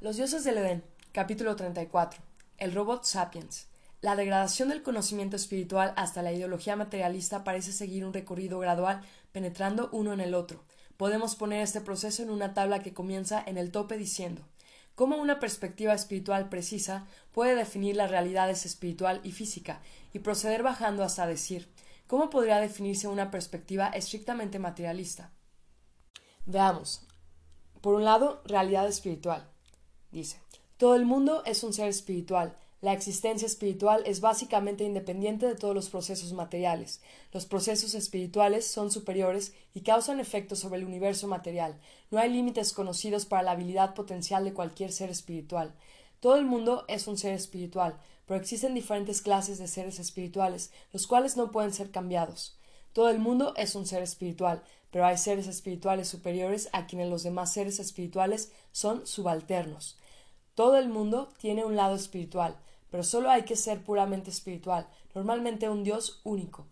Los dioses del Edén, capítulo 34. El robot sapiens. La degradación del conocimiento espiritual hasta la ideología materialista parece seguir un recorrido gradual, penetrando uno en el otro. Podemos poner este proceso en una tabla que comienza en el tope diciendo cómo una perspectiva espiritual precisa puede definir las realidades espiritual y física, y proceder bajando hasta decir cómo podría definirse una perspectiva estrictamente materialista. Veamos. Por un lado, realidad espiritual. Dice, todo el mundo es un ser espiritual. La existencia espiritual es básicamente independiente de todos los procesos materiales. Los procesos espirituales son superiores y causan efectos sobre el universo material. No hay límites conocidos para la habilidad potencial de cualquier ser espiritual. Todo el mundo es un ser espiritual, pero existen diferentes clases de seres espirituales, los cuales no pueden ser cambiados. Todo el mundo es un ser espiritual, pero hay seres espirituales superiores a quienes los demás seres espirituales son subalternos. Todo el mundo tiene un lado espiritual, pero solo hay que ser puramente espiritual, normalmente un Dios único.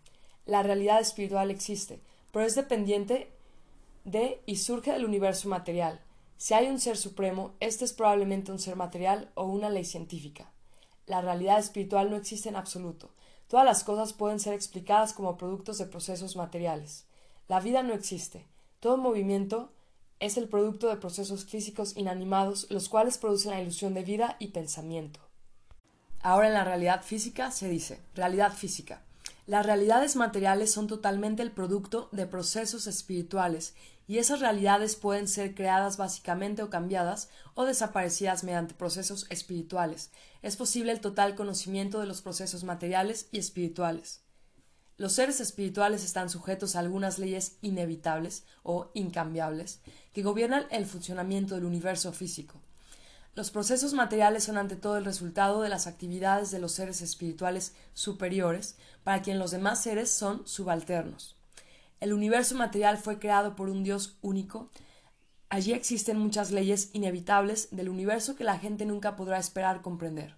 La realidad espiritual existe, pero es dependiente de y surge del universo material. Si hay un ser supremo, este es probablemente un ser material o una ley científica. La realidad espiritual no existe en absoluto. Todas las cosas pueden ser explicadas como productos de procesos materiales. La vida no existe. Todo movimiento es el producto de procesos físicos inanimados, los cuales producen la ilusión de vida y pensamiento. Ahora en la realidad física se dice realidad física. Las realidades materiales son totalmente el producto de procesos espirituales y esas realidades pueden ser creadas básicamente o cambiadas o desaparecidas mediante procesos espirituales. Es posible el total conocimiento de los procesos materiales y espirituales. Los seres espirituales están sujetos a algunas leyes inevitables o incambiables que gobiernan el funcionamiento del universo físico. Los procesos materiales son ante todo el resultado de las actividades de los seres espirituales superiores, para quien los demás seres son subalternos. El universo material fue creado por un Dios único. Allí existen muchas leyes inevitables del universo que la gente nunca podrá esperar comprender.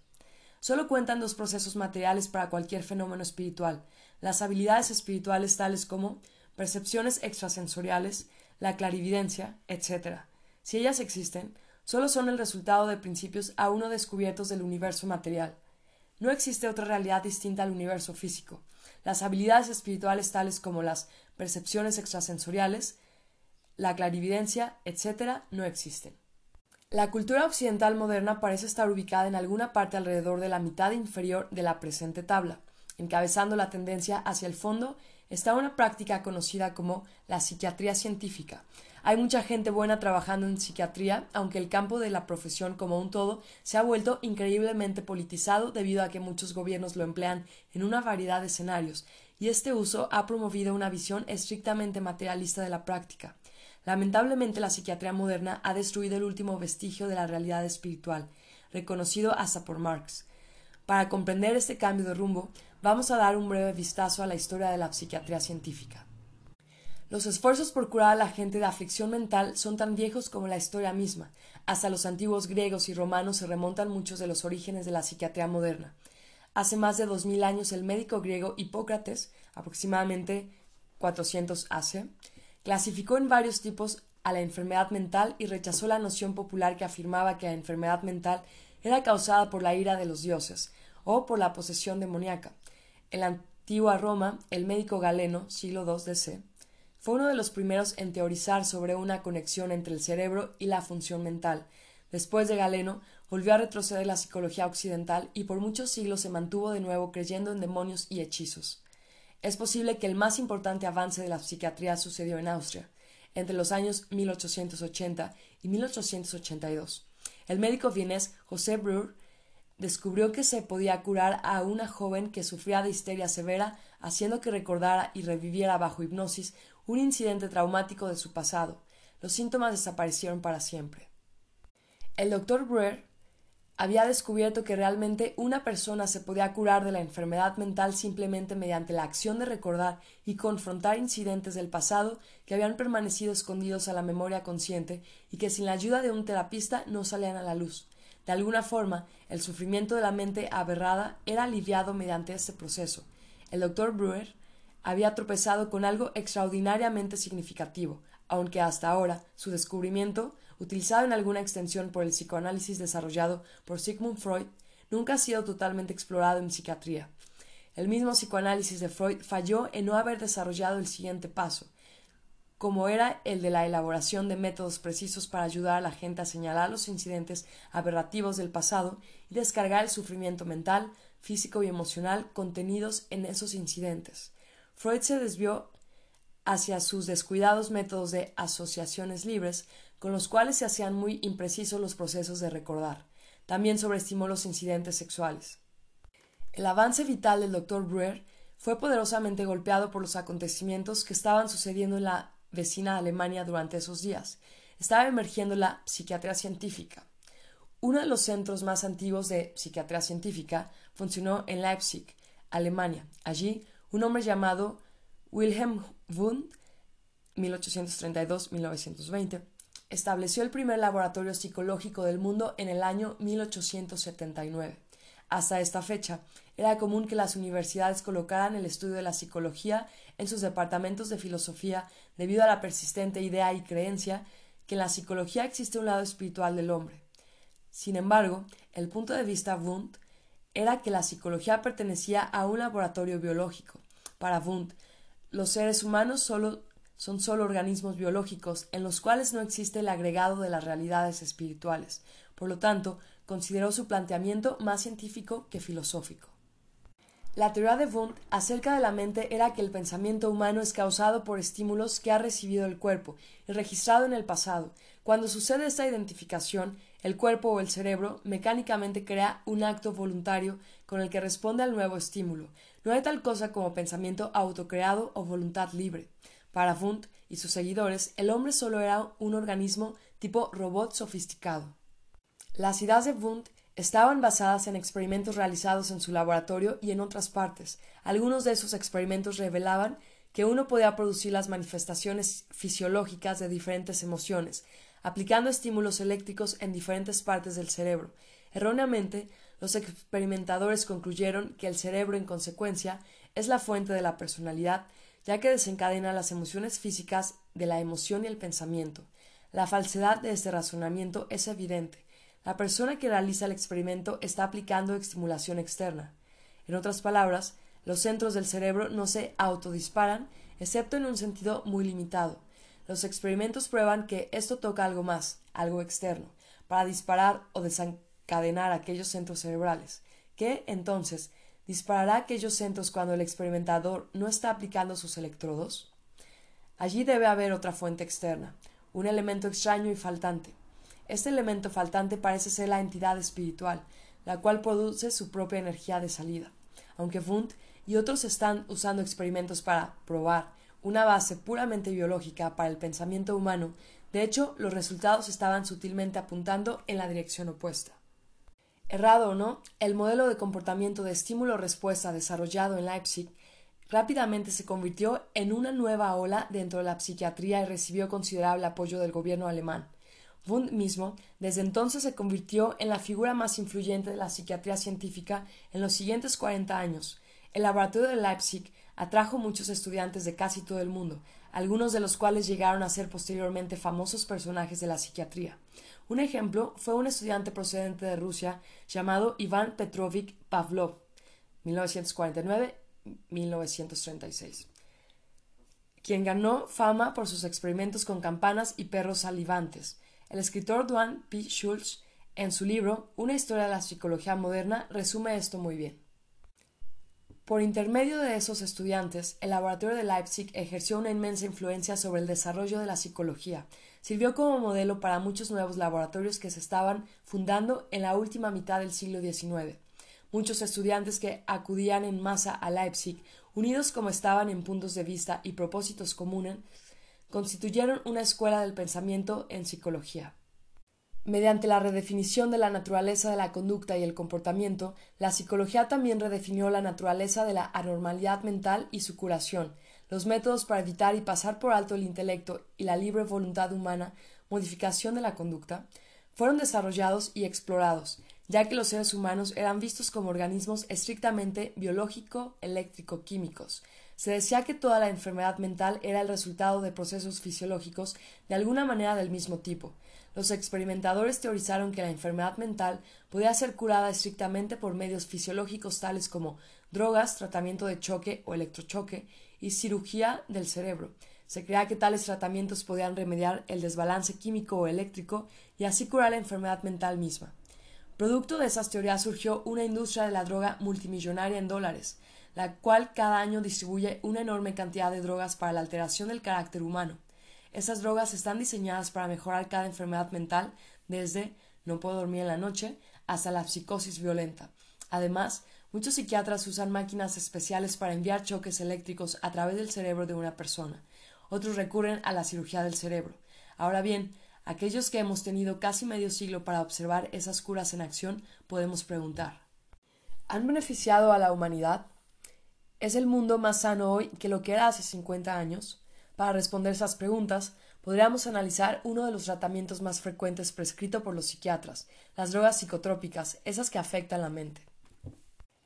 Solo cuentan dos procesos materiales para cualquier fenómeno espiritual, las habilidades espirituales tales como percepciones extrasensoriales, la clarividencia, etc. Si ellas existen, solo son el resultado de principios aún no descubiertos del universo material. No existe otra realidad distinta al universo físico. Las habilidades espirituales tales como las percepciones extrasensoriales, la clarividencia, etc., no existen. La cultura occidental moderna parece estar ubicada en alguna parte alrededor de la mitad inferior de la presente tabla. Encabezando la tendencia hacia el fondo está una práctica conocida como la psiquiatría científica. Hay mucha gente buena trabajando en psiquiatría, aunque el campo de la profesión como un todo se ha vuelto increíblemente politizado debido a que muchos gobiernos lo emplean en una variedad de escenarios, y este uso ha promovido una visión estrictamente materialista de la práctica. Lamentablemente la psiquiatría moderna ha destruido el último vestigio de la realidad espiritual, reconocido hasta por Marx. Para comprender este cambio de rumbo, vamos a dar un breve vistazo a la historia de la psiquiatría científica. Los esfuerzos por curar a la gente de aflicción mental son tan viejos como la historia misma. Hasta los antiguos griegos y romanos se remontan muchos de los orígenes de la psiquiatría moderna. Hace más de dos mil años el médico griego Hipócrates, aproximadamente 400 AC, clasificó en varios tipos a la enfermedad mental y rechazó la noción popular que afirmaba que la enfermedad mental era causada por la ira de los dioses, o por la posesión demoníaca. En la antigua Roma, el médico Galeno, siglo II DC, fue uno de los primeros en teorizar sobre una conexión entre el cerebro y la función mental. Después de Galeno, volvió a retroceder la psicología occidental y por muchos siglos se mantuvo de nuevo creyendo en demonios y hechizos. Es posible que el más importante avance de la psiquiatría sucedió en Austria, entre los años 1880 y 1882. El médico vienés José Breuer descubrió que se podía curar a una joven que sufría de histeria severa, haciendo que recordara y reviviera bajo hipnosis un incidente traumático de su pasado. Los síntomas desaparecieron para siempre. El doctor Breuer había descubierto que realmente una persona se podía curar de la enfermedad mental simplemente mediante la acción de recordar y confrontar incidentes del pasado que habían permanecido escondidos a la memoria consciente y que sin la ayuda de un terapista no salían a la luz. De alguna forma, el sufrimiento de la mente aberrada era aliviado mediante este proceso. El doctor Brewer había tropezado con algo extraordinariamente significativo, aunque hasta ahora su descubrimiento utilizado en alguna extensión por el psicoanálisis desarrollado por Sigmund Freud, nunca ha sido totalmente explorado en psiquiatría. El mismo psicoanálisis de Freud falló en no haber desarrollado el siguiente paso, como era el de la elaboración de métodos precisos para ayudar a la gente a señalar los incidentes aberrativos del pasado y descargar el sufrimiento mental, físico y emocional contenidos en esos incidentes. Freud se desvió hacia sus descuidados métodos de asociaciones libres, con los cuales se hacían muy imprecisos los procesos de recordar. También sobreestimó los incidentes sexuales. El avance vital del Dr. Breuer fue poderosamente golpeado por los acontecimientos que estaban sucediendo en la vecina Alemania durante esos días. Estaba emergiendo la psiquiatría científica. Uno de los centros más antiguos de psiquiatría científica funcionó en Leipzig, Alemania. Allí, un hombre llamado Wilhelm Wundt, 1832-1920, estableció el primer laboratorio psicológico del mundo en el año 1879. Hasta esta fecha, era común que las universidades colocaran el estudio de la psicología en sus departamentos de filosofía debido a la persistente idea y creencia que en la psicología existe un lado espiritual del hombre. Sin embargo, el punto de vista Wundt era que la psicología pertenecía a un laboratorio biológico. Para Wundt, los seres humanos son solo organismos biológicos en los cuales no existe el agregado de las realidades espirituales. Por lo tanto, consideró su planteamiento más científico que filosófico. La teoría de Wundt acerca de la mente era que el pensamiento humano es causado por estímulos que ha recibido el cuerpo y registrado en el pasado. Cuando sucede esta identificación, el cuerpo o el cerebro mecánicamente crea un acto voluntario con el que responde al nuevo estímulo. No hay tal cosa como pensamiento autocreado o voluntad libre. Para Wundt y sus seguidores, el hombre solo era un organismo tipo robot sofisticado. Las ideas de Wundt estaban basadas en experimentos realizados en su laboratorio y en otras partes. Algunos de esos experimentos revelaban que uno podía producir las manifestaciones fisiológicas de diferentes emociones, aplicando estímulos eléctricos en diferentes partes del cerebro. Erróneamente, los experimentadores concluyeron que el cerebro, en consecuencia, es la fuente de la personalidad, ya que desencadena las emociones físicas de la emoción y el pensamiento. La falsedad de este razonamiento es evidente. La persona que realiza el experimento está aplicando estimulación externa. En otras palabras, los centros del cerebro no se autodisparan, excepto en un sentido muy limitado. Los experimentos prueban que esto toca algo más, algo externo, para disparar o desencadenar aquellos centros cerebrales, que, entonces, disparará aquellos centros cuando el experimentador no está aplicando sus electrodos. Allí debe haber otra fuente externa, un elemento extraño y faltante. Este elemento faltante parece ser la entidad espiritual, la cual produce su propia energía de salida. Aunque Wundt y otros están usando experimentos para probar una base puramente biológica para el pensamiento humano, de hecho, los resultados estaban sutilmente apuntando en la dirección opuesta. Errado o no, el modelo de comportamiento de estímulo-respuesta desarrollado en Leipzig rápidamente se convirtió en una nueva ola dentro de la psiquiatría y recibió considerable apoyo del gobierno alemán. Mismo desde entonces se convirtió en la figura más influyente de la psiquiatría científica en los siguientes cuarenta años. El laboratorio de Leipzig atrajo muchos estudiantes de casi todo el mundo, algunos de los cuales llegaron a ser posteriormente famosos personajes de la psiquiatría. Un ejemplo fue un estudiante procedente de Rusia llamado Iván Petrovich Pavlov, 1949-1936, quien ganó fama por sus experimentos con campanas y perros salivantes. El escritor Duane P. Schultz, en su libro Una historia de la psicología moderna, resume esto muy bien. Por intermedio de esos estudiantes, el laboratorio de Leipzig ejerció una inmensa influencia sobre el desarrollo de la psicología. Sirvió como modelo para muchos nuevos laboratorios que se estaban fundando en la última mitad del siglo XIX. Muchos estudiantes que acudían en masa a Leipzig, unidos como estaban en puntos de vista y propósitos comunes, constituyeron una escuela del pensamiento en psicología. Mediante la redefinición de la naturaleza de la conducta y el comportamiento, la psicología también redefinió la naturaleza de la anormalidad mental y su curación, los métodos para evitar y pasar por alto el intelecto y la libre voluntad humana, modificación de la conducta, fueron desarrollados y explorados, ya que los seres humanos eran vistos como organismos estrictamente biológico-eléctrico-químicos, se decía que toda la enfermedad mental era el resultado de procesos fisiológicos de alguna manera del mismo tipo. los experimentadores teorizaron que la enfermedad mental podía ser curada estrictamente por medios fisiológicos tales como drogas, tratamiento de choque o electrochoque y cirugía del cerebro. Se creía que tales tratamientos podían remediar el desbalance químico o eléctrico y así curar la enfermedad mental misma. Producto de esas teorías surgió una industria de la droga multimillonaria en dólares, la cual cada año distribuye una enorme cantidad de drogas para la alteración del carácter humano. Esas drogas están diseñadas para mejorar cada enfermedad mental, desde no puedo dormir en la noche hasta la psicosis violenta. Además, muchos psiquiatras usan máquinas especiales para enviar choques eléctricos a través del cerebro de una persona. Otros recurren a la cirugía del cerebro. Ahora bien, aquellos que hemos tenido casi medio siglo para observar esas curas en acción, podemos preguntar ¿Han beneficiado a la humanidad? ¿Es el mundo más sano hoy que lo que era hace 50 años? Para responder esas preguntas, podríamos analizar uno de los tratamientos más frecuentes prescrito por los psiquiatras, las drogas psicotrópicas, esas que afectan la mente.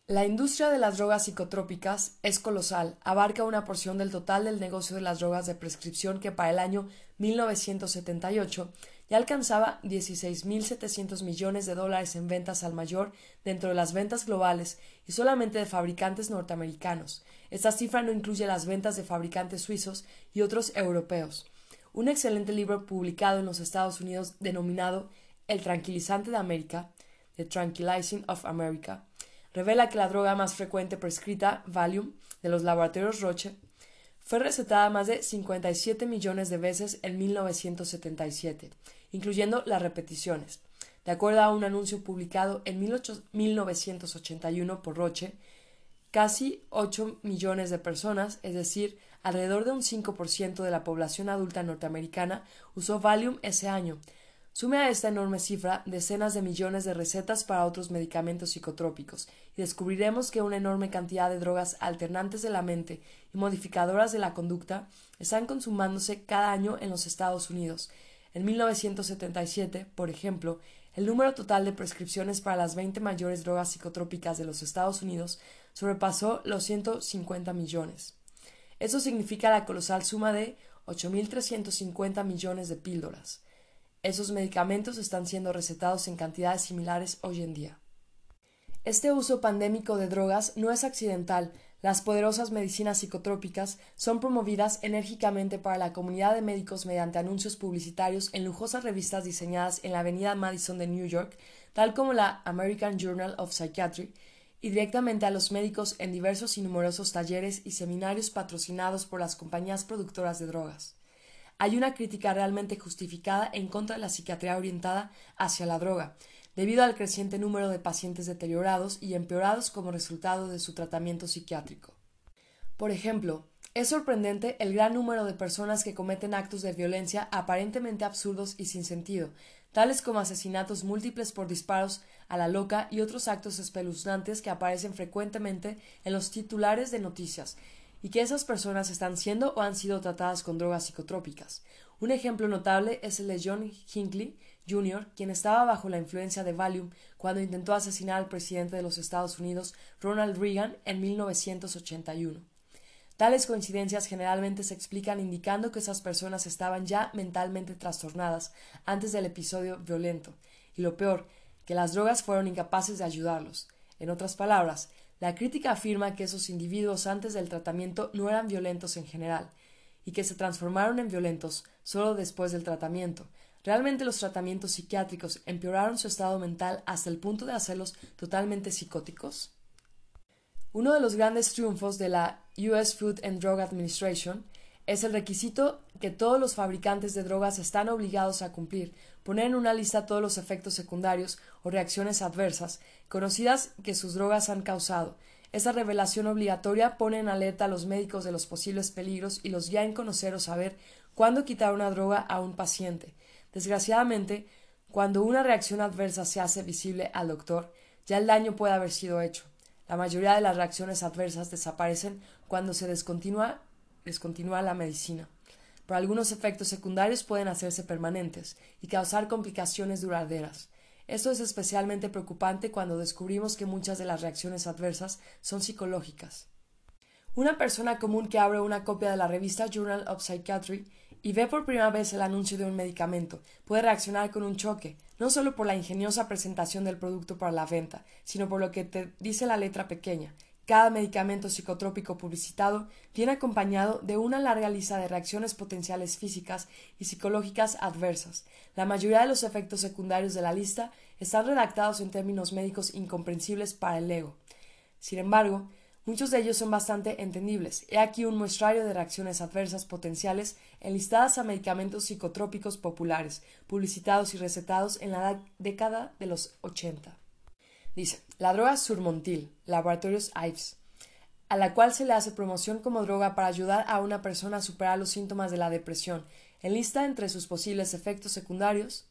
La industria de las drogas psicotrópicas es colosal, abarca una porción del total del negocio de las drogas de prescripción que para el año 1978 ya alcanzaba 16.700 millones de dólares en ventas al mayor dentro de las ventas globales y solamente de fabricantes norteamericanos. Esta cifra no incluye las ventas de fabricantes suizos y otros europeos. Un excelente libro publicado en los Estados Unidos denominado El tranquilizante de América, The Tranquilizing of America, revela que la droga más frecuente prescrita, Valium, de los laboratorios Roche, fue recetada más de 57 millones de veces en 1977, incluyendo las repeticiones. De acuerdo a un anuncio publicado en 1981 por Roche, casi 8 millones de personas, es decir, alrededor de un 5% de la población adulta norteamericana, usó Valium ese año, Sume a esta enorme cifra decenas de millones de recetas para otros medicamentos psicotrópicos y descubriremos que una enorme cantidad de drogas alternantes de la mente y modificadoras de la conducta están consumándose cada año en los Estados Unidos. En 1977, por ejemplo, el número total de prescripciones para las 20 mayores drogas psicotrópicas de los Estados Unidos sobrepasó los 150 millones. Eso significa la colosal suma de 8.350 millones de píldoras. Esos medicamentos están siendo recetados en cantidades similares hoy en día. Este uso pandémico de drogas no es accidental. Las poderosas medicinas psicotrópicas son promovidas enérgicamente para la comunidad de médicos mediante anuncios publicitarios en lujosas revistas diseñadas en la avenida Madison de New York, tal como la American Journal of Psychiatry, y directamente a los médicos en diversos y numerosos talleres y seminarios patrocinados por las compañías productoras de drogas hay una crítica realmente justificada en contra de la psiquiatría orientada hacia la droga, debido al creciente número de pacientes deteriorados y empeorados como resultado de su tratamiento psiquiátrico. Por ejemplo, es sorprendente el gran número de personas que cometen actos de violencia aparentemente absurdos y sin sentido, tales como asesinatos múltiples por disparos a la loca y otros actos espeluznantes que aparecen frecuentemente en los titulares de noticias, y que esas personas están siendo o han sido tratadas con drogas psicotrópicas. Un ejemplo notable es el de John Hinckley Jr., quien estaba bajo la influencia de Valium cuando intentó asesinar al presidente de los Estados Unidos, Ronald Reagan, en 1981. Tales coincidencias generalmente se explican indicando que esas personas estaban ya mentalmente trastornadas antes del episodio violento, y lo peor, que las drogas fueron incapaces de ayudarlos. En otras palabras, la crítica afirma que esos individuos antes del tratamiento no eran violentos en general, y que se transformaron en violentos solo después del tratamiento. Realmente los tratamientos psiquiátricos empeoraron su estado mental hasta el punto de hacerlos totalmente psicóticos. Uno de los grandes triunfos de la US Food and Drug Administration es el requisito que todos los fabricantes de drogas están obligados a cumplir, poner en una lista todos los efectos secundarios o reacciones adversas conocidas que sus drogas han causado. Esa revelación obligatoria pone en alerta a los médicos de los posibles peligros y los guía en conocer o saber cuándo quitar una droga a un paciente. Desgraciadamente, cuando una reacción adversa se hace visible al doctor, ya el daño puede haber sido hecho. La mayoría de las reacciones adversas desaparecen cuando se descontinúa, descontinúa la medicina pero algunos efectos secundarios pueden hacerse permanentes y causar complicaciones duraderas. Esto es especialmente preocupante cuando descubrimos que muchas de las reacciones adversas son psicológicas. Una persona común que abre una copia de la revista Journal of Psychiatry y ve por primera vez el anuncio de un medicamento, puede reaccionar con un choque, no solo por la ingeniosa presentación del producto para la venta, sino por lo que te dice la letra pequeña. Cada medicamento psicotrópico publicitado viene acompañado de una larga lista de reacciones potenciales físicas y psicológicas adversas. La mayoría de los efectos secundarios de la lista están redactados en términos médicos incomprensibles para el ego. Sin embargo, muchos de ellos son bastante entendibles. He aquí un muestrario de reacciones adversas potenciales enlistadas a medicamentos psicotrópicos populares, publicitados y recetados en la década de los 80. Dice, la droga Surmontil, Laboratorios Ives, a la cual se le hace promoción como droga para ayudar a una persona a superar los síntomas de la depresión. Enlista entre sus posibles efectos secundarios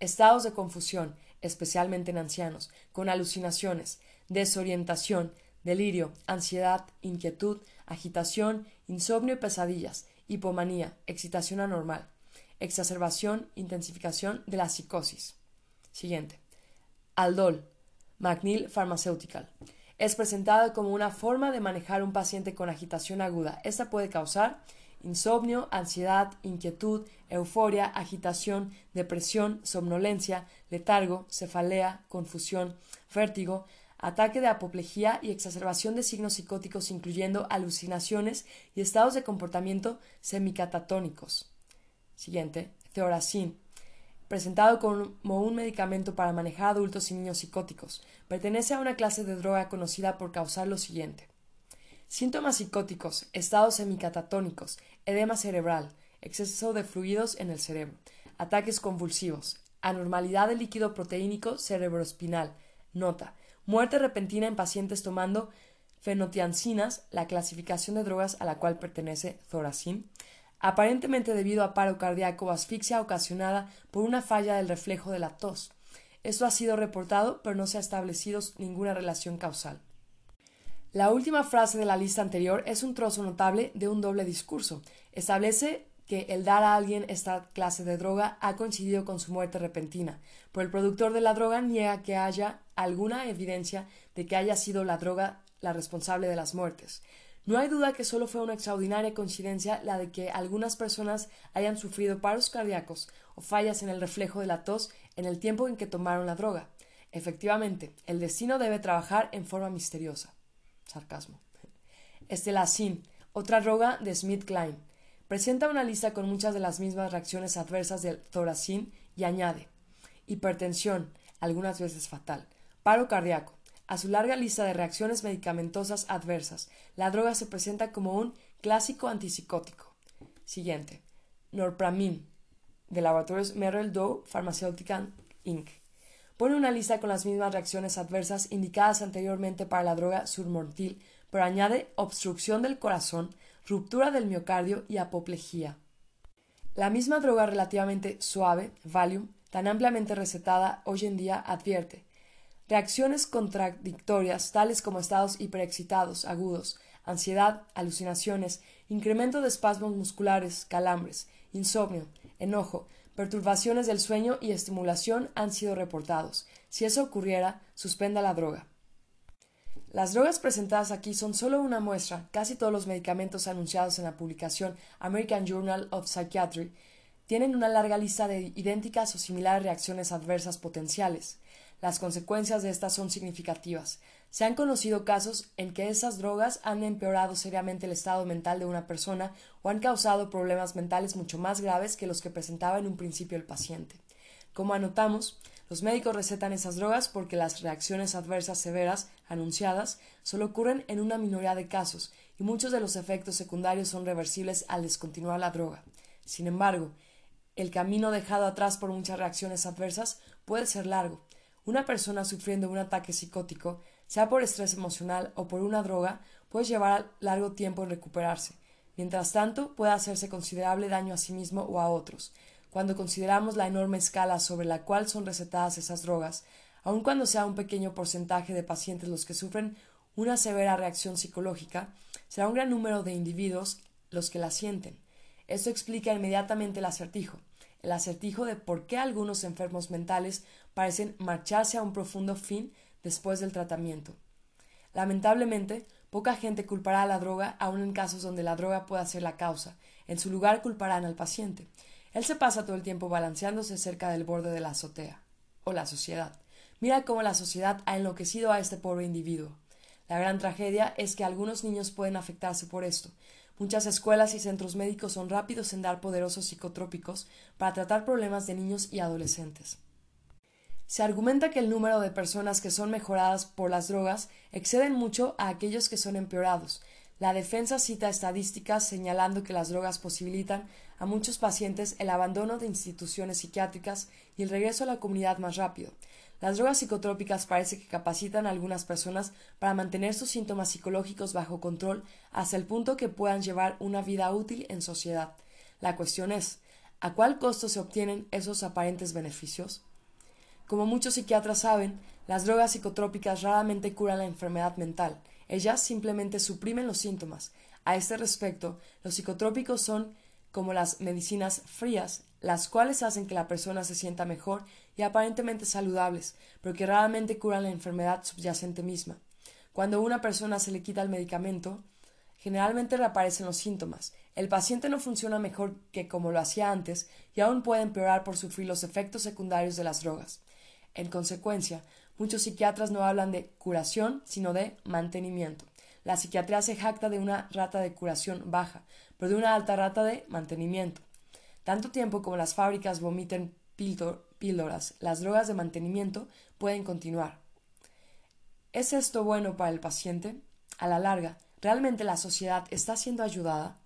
estados de confusión, especialmente en ancianos, con alucinaciones, desorientación, delirio, ansiedad, inquietud, agitación, insomnio y pesadillas, hipomanía, excitación anormal, exacerbación, intensificación de la psicosis. Siguiente. Aldol, Macnil Pharmaceutical. Es presentado como una forma de manejar un paciente con agitación aguda. Esta puede causar insomnio, ansiedad, inquietud, euforia, agitación, depresión, somnolencia, letargo, cefalea, confusión, vértigo, ataque de apoplejía y exacerbación de signos psicóticos incluyendo alucinaciones y estados de comportamiento semicatatónicos. Siguiente, Theoracin, presentado como un medicamento para manejar adultos y niños psicóticos. Pertenece a una clase de droga conocida por causar lo siguiente. Síntomas psicóticos, estados semicatatónicos, edema cerebral, exceso de fluidos en el cerebro, ataques convulsivos, anormalidad del líquido proteínico cerebroespinal. Nota: muerte repentina en pacientes tomando fenotiancinas, la clasificación de drogas a la cual pertenece Thoracin, aparentemente debido a paro cardíaco o asfixia ocasionada por una falla del reflejo de la tos. Esto ha sido reportado, pero no se ha establecido ninguna relación causal. La última frase de la lista anterior es un trozo notable de un doble discurso. Establece que el dar a alguien esta clase de droga ha coincidido con su muerte repentina, pero el productor de la droga niega que haya alguna evidencia de que haya sido la droga la responsable de las muertes. No hay duda que solo fue una extraordinaria coincidencia la de que algunas personas hayan sufrido paros cardíacos o fallas en el reflejo de la tos en el tiempo en que tomaron la droga. Efectivamente, el destino debe trabajar en forma misteriosa. Sarcasmo. Estelacin, otra droga de Smith Klein, presenta una lista con muchas de las mismas reacciones adversas del Thoracin y añade hipertensión, algunas veces fatal, paro cardíaco, a su larga lista de reacciones medicamentosas adversas, la droga se presenta como un clásico antipsicótico. Siguiente. Norpramin, de laboratorios Merrill Doe Pharmaceutical Inc. Pone una lista con las mismas reacciones adversas indicadas anteriormente para la droga surmontil, pero añade obstrucción del corazón, ruptura del miocardio y apoplejía. La misma droga relativamente suave, Valium, tan ampliamente recetada hoy en día, advierte Reacciones contradictorias, tales como estados hiperexcitados agudos, ansiedad, alucinaciones, incremento de espasmos musculares, calambres, insomnio, enojo, perturbaciones del sueño y estimulación han sido reportados. Si eso ocurriera, suspenda la droga. Las drogas presentadas aquí son solo una muestra. Casi todos los medicamentos anunciados en la publicación American Journal of Psychiatry tienen una larga lista de idénticas o similares reacciones adversas potenciales. Las consecuencias de estas son significativas. Se han conocido casos en que esas drogas han empeorado seriamente el estado mental de una persona o han causado problemas mentales mucho más graves que los que presentaba en un principio el paciente. Como anotamos, los médicos recetan esas drogas porque las reacciones adversas severas anunciadas solo ocurren en una minoría de casos y muchos de los efectos secundarios son reversibles al descontinuar la droga. Sin embargo, el camino dejado atrás por muchas reacciones adversas puede ser largo una persona sufriendo un ataque psicótico, sea por estrés emocional o por una droga, puede llevar largo tiempo en recuperarse. Mientras tanto, puede hacerse considerable daño a sí mismo o a otros. Cuando consideramos la enorme escala sobre la cual son recetadas esas drogas, aun cuando sea un pequeño porcentaje de pacientes los que sufren una severa reacción psicológica, será un gran número de individuos los que la sienten. Esto explica inmediatamente el acertijo el acertijo de por qué algunos enfermos mentales parecen marcharse a un profundo fin después del tratamiento. Lamentablemente, Poca gente culpará a la droga, aun en casos donde la droga pueda ser la causa. En su lugar culparán al paciente. Él se pasa todo el tiempo balanceándose cerca del borde de la azotea. O la sociedad. Mira cómo la sociedad ha enloquecido a este pobre individuo. La gran tragedia es que algunos niños pueden afectarse por esto. Muchas escuelas y centros médicos son rápidos en dar poderosos psicotrópicos para tratar problemas de niños y adolescentes. Se argumenta que el número de personas que son mejoradas por las drogas exceden mucho a aquellos que son empeorados. La defensa cita estadísticas señalando que las drogas posibilitan a muchos pacientes el abandono de instituciones psiquiátricas y el regreso a la comunidad más rápido. Las drogas psicotrópicas parece que capacitan a algunas personas para mantener sus síntomas psicológicos bajo control hasta el punto que puedan llevar una vida útil en sociedad. La cuestión es, ¿a cuál costo se obtienen esos aparentes beneficios? Como muchos psiquiatras saben, las drogas psicotrópicas raramente curan la enfermedad mental, ellas simplemente suprimen los síntomas. A este respecto, los psicotrópicos son como las medicinas frías, las cuales hacen que la persona se sienta mejor y aparentemente saludables, pero que raramente curan la enfermedad subyacente misma. Cuando a una persona se le quita el medicamento, generalmente reaparecen los síntomas. El paciente no funciona mejor que como lo hacía antes y aún puede empeorar por sufrir los efectos secundarios de las drogas. En consecuencia, muchos psiquiatras no hablan de curación, sino de mantenimiento. La psiquiatría se jacta de una rata de curación baja, pero de una alta rata de mantenimiento. Tanto tiempo como las fábricas vomiten píldoras, las drogas de mantenimiento pueden continuar. ¿Es esto bueno para el paciente? A la larga, ¿realmente la sociedad está siendo ayudada?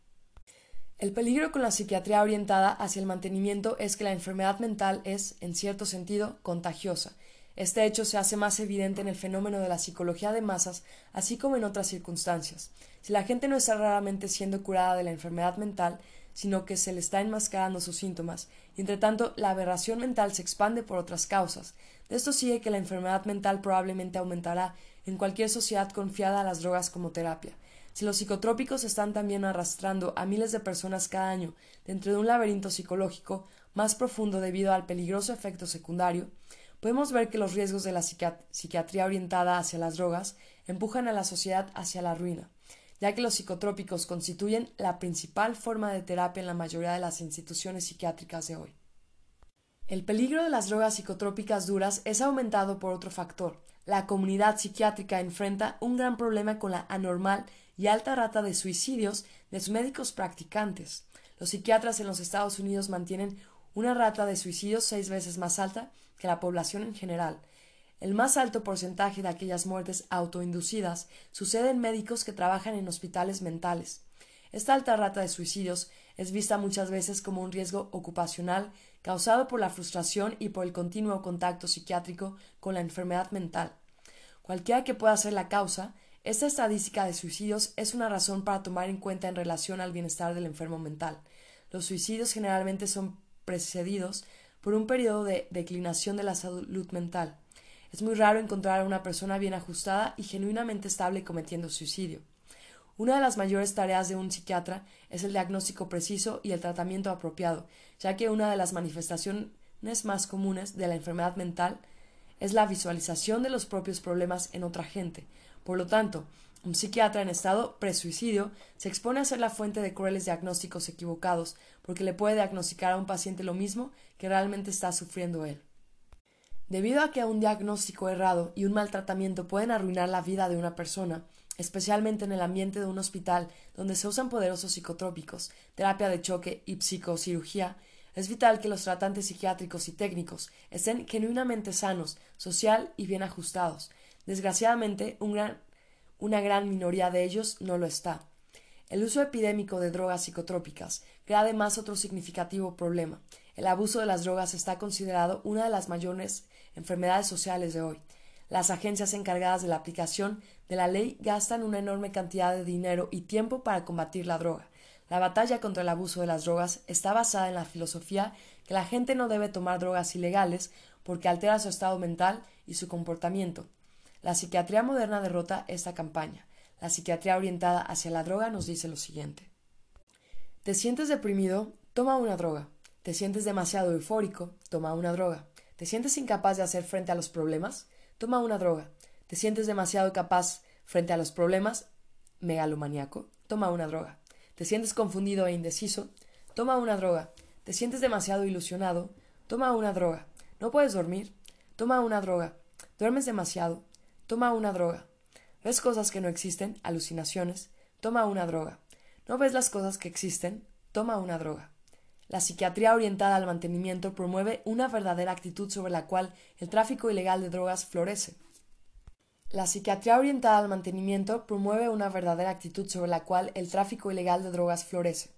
El peligro con la psiquiatría orientada hacia el mantenimiento es que la enfermedad mental es, en cierto sentido, contagiosa. Este hecho se hace más evidente en el fenómeno de la psicología de masas, así como en otras circunstancias. Si la gente no está raramente siendo curada de la enfermedad mental, sino que se le está enmascarando sus síntomas, y entre tanto la aberración mental se expande por otras causas. De esto sigue que la enfermedad mental probablemente aumentará en cualquier sociedad confiada a las drogas como terapia. Si los psicotrópicos están también arrastrando a miles de personas cada año dentro de un laberinto psicológico más profundo debido al peligroso efecto secundario, podemos ver que los riesgos de la psiquiatría orientada hacia las drogas empujan a la sociedad hacia la ruina ya que los psicotrópicos constituyen la principal forma de terapia en la mayoría de las instituciones psiquiátricas de hoy. El peligro de las drogas psicotrópicas duras es aumentado por otro factor. La comunidad psiquiátrica enfrenta un gran problema con la anormal y alta rata de suicidios de sus médicos practicantes. Los psiquiatras en los Estados Unidos mantienen una rata de suicidios seis veces más alta que la población en general, el más alto porcentaje de aquellas muertes autoinducidas sucede en médicos que trabajan en hospitales mentales. Esta alta rata de suicidios es vista muchas veces como un riesgo ocupacional causado por la frustración y por el continuo contacto psiquiátrico con la enfermedad mental. Cualquiera que pueda ser la causa, esta estadística de suicidios es una razón para tomar en cuenta en relación al bienestar del enfermo mental. Los suicidios generalmente son precedidos por un periodo de declinación de la salud mental. Es muy raro encontrar a una persona bien ajustada y genuinamente estable cometiendo suicidio. Una de las mayores tareas de un psiquiatra es el diagnóstico preciso y el tratamiento apropiado, ya que una de las manifestaciones más comunes de la enfermedad mental es la visualización de los propios problemas en otra gente. Por lo tanto, un psiquiatra en estado presuicidio se expone a ser la fuente de crueles diagnósticos equivocados, porque le puede diagnosticar a un paciente lo mismo que realmente está sufriendo él. Debido a que un diagnóstico errado y un mal tratamiento pueden arruinar la vida de una persona, especialmente en el ambiente de un hospital donde se usan poderosos psicotrópicos, terapia de choque y psicocirugía, es vital que los tratantes psiquiátricos y técnicos estén genuinamente sanos, social y bien ajustados. Desgraciadamente, una gran minoría de ellos no lo está. El uso epidémico de drogas psicotrópicas crea además otro significativo problema. El abuso de las drogas está considerado una de las mayores enfermedades sociales de hoy. Las agencias encargadas de la aplicación de la ley gastan una enorme cantidad de dinero y tiempo para combatir la droga. La batalla contra el abuso de las drogas está basada en la filosofía que la gente no debe tomar drogas ilegales porque altera su estado mental y su comportamiento. La psiquiatría moderna derrota esta campaña. La psiquiatría orientada hacia la droga nos dice lo siguiente. ¿Te sientes deprimido? Toma una droga. ¿Te sientes demasiado eufórico? Toma una droga. ¿Te sientes incapaz de hacer frente a los problemas? Toma una droga. ¿Te sientes demasiado capaz frente a los problemas? megalomaniaco, toma una droga. ¿Te sientes confundido e indeciso? Toma una droga. ¿Te sientes demasiado ilusionado? Toma una droga. ¿No puedes dormir? Toma una droga. ¿Duermes demasiado? Toma una droga. ¿Ves cosas que no existen? Alucinaciones. Toma una droga. ¿No ves las cosas que existen? Toma una droga. La psiquiatría orientada al mantenimiento promueve una verdadera actitud sobre la cual el tráfico ilegal de drogas florece. La psiquiatría orientada al mantenimiento promueve una verdadera actitud sobre la cual el tráfico ilegal de drogas florece.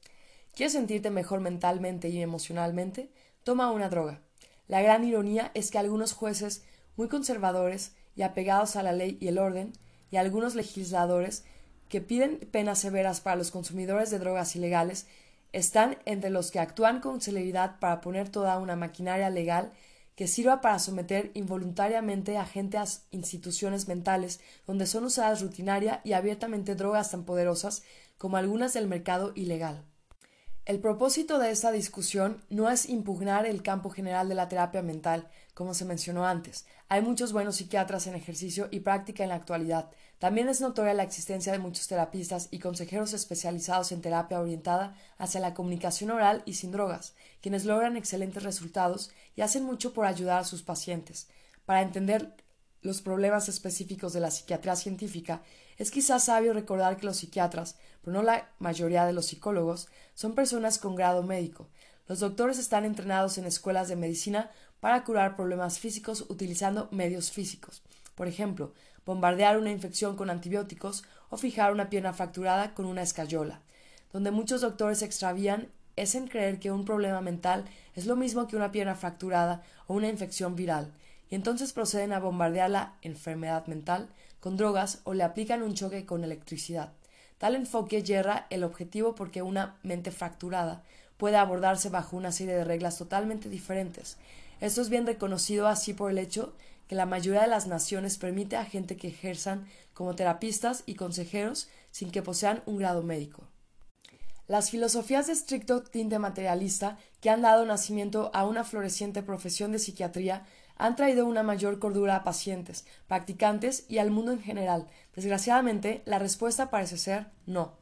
¿Quieres sentirte mejor mentalmente y emocionalmente? Toma una droga. La gran ironía es que algunos jueces muy conservadores y apegados a la ley y el orden, y algunos legisladores que piden penas severas para los consumidores de drogas ilegales, están entre los que actúan con celeridad para poner toda una maquinaria legal que sirva para someter involuntariamente a gente a instituciones mentales donde son usadas rutinaria y abiertamente drogas tan poderosas como algunas del mercado ilegal. El propósito de esta discusión no es impugnar el campo general de la terapia mental, como se mencionó antes. Hay muchos buenos psiquiatras en ejercicio y práctica en la actualidad. También es notoria la existencia de muchos terapistas y consejeros especializados en terapia orientada hacia la comunicación oral y sin drogas, quienes logran excelentes resultados y hacen mucho por ayudar a sus pacientes. Para entender los problemas específicos de la psiquiatría científica, es quizás sabio recordar que los psiquiatras, pero no la mayoría de los psicólogos, son personas con grado médico. Los doctores están entrenados en escuelas de medicina para curar problemas físicos utilizando medios físicos. Por ejemplo, bombardear una infección con antibióticos o fijar una pierna fracturada con una escayola. Donde muchos doctores se extravían es en creer que un problema mental es lo mismo que una pierna fracturada o una infección viral, y entonces proceden a bombardear la enfermedad mental con drogas o le aplican un choque con electricidad. Tal enfoque yerra el objetivo porque una mente fracturada puede abordarse bajo una serie de reglas totalmente diferentes. Esto es bien reconocido así por el hecho que la mayoría de las naciones permite a gente que ejerzan como terapistas y consejeros sin que posean un grado médico. Las filosofías de estricto tinte materialista que han dado nacimiento a una floreciente profesión de psiquiatría han traído una mayor cordura a pacientes, practicantes y al mundo en general. Desgraciadamente, la respuesta parece ser no.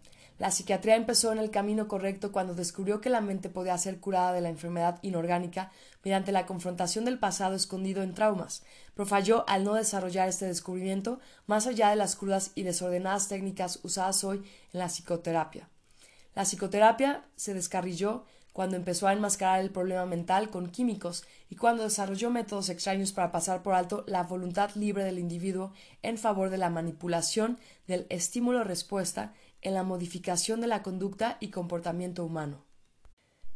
La psiquiatría empezó en el camino correcto cuando descubrió que la mente podía ser curada de la enfermedad inorgánica mediante la confrontación del pasado escondido en traumas, pero falló al no desarrollar este descubrimiento más allá de las crudas y desordenadas técnicas usadas hoy en la psicoterapia. La psicoterapia se descarrilló cuando empezó a enmascarar el problema mental con químicos y cuando desarrolló métodos extraños para pasar por alto la voluntad libre del individuo en favor de la manipulación del estímulo-respuesta en la modificación de la conducta y comportamiento humano.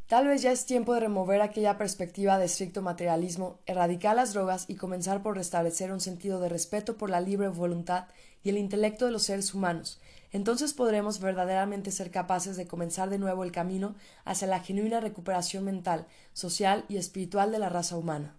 Tal vez ya es tiempo de remover aquella perspectiva de estricto materialismo, erradicar las drogas y comenzar por restablecer un sentido de respeto por la libre voluntad y el intelecto de los seres humanos. Entonces podremos verdaderamente ser capaces de comenzar de nuevo el camino hacia la genuina recuperación mental, social y espiritual de la raza humana.